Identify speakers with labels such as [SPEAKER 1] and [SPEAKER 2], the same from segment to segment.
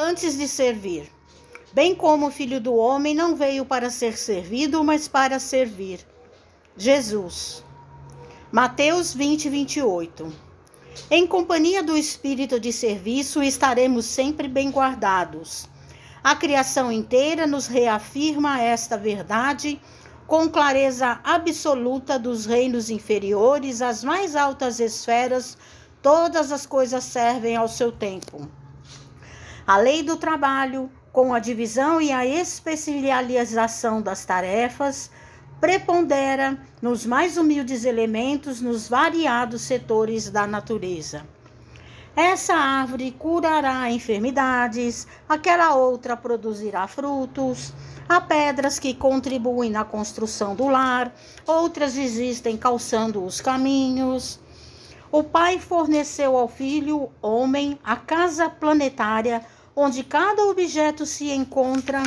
[SPEAKER 1] antes de servir. Bem como o filho do homem não veio para ser servido, mas para servir. Jesus. Mateus 20, 28. Em companhia do espírito de serviço, estaremos sempre bem guardados. A criação inteira nos reafirma esta verdade com clareza absoluta dos reinos inferiores às mais altas esferas, todas as coisas servem ao seu tempo. A lei do trabalho, com a divisão e a especialização das tarefas, prepondera nos mais humildes elementos nos variados setores da natureza. Essa árvore curará enfermidades, aquela outra produzirá frutos. Há pedras que contribuem na construção do lar, outras existem calçando os caminhos. O pai forneceu ao filho, homem, a casa planetária, onde cada objeto se encontra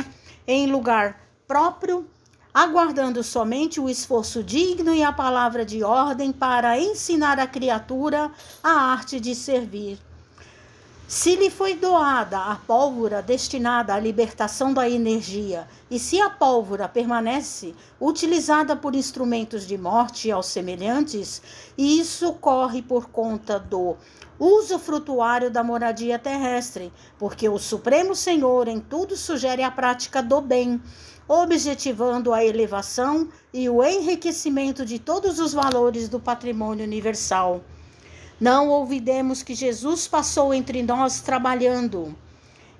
[SPEAKER 1] em lugar próprio aguardando somente o esforço digno e a palavra de ordem para ensinar a criatura a arte de servir. Se lhe foi doada a pólvora destinada à libertação da energia, e se a pólvora permanece utilizada por instrumentos de morte aos semelhantes, isso corre por conta do uso frutuário da moradia terrestre, porque o Supremo Senhor em tudo sugere a prática do bem, objetivando a elevação e o enriquecimento de todos os valores do patrimônio universal. Não olvidemos que Jesus passou entre nós trabalhando.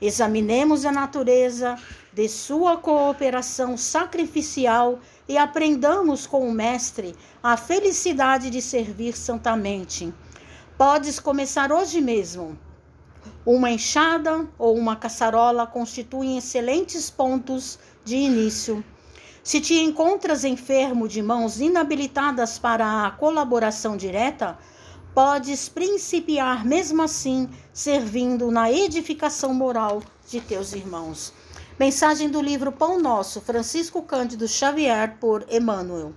[SPEAKER 1] Examinemos a natureza de sua cooperação sacrificial e aprendamos com o Mestre a felicidade de servir santamente. Podes começar hoje mesmo. Uma enxada ou uma caçarola constituem excelentes pontos de início. Se te encontras enfermo de mãos inabilitadas para a colaboração direta, podes principiar mesmo assim, servindo na edificação moral de teus irmãos. Mensagem do livro Pão Nosso, Francisco Cândido Xavier, por Emmanuel.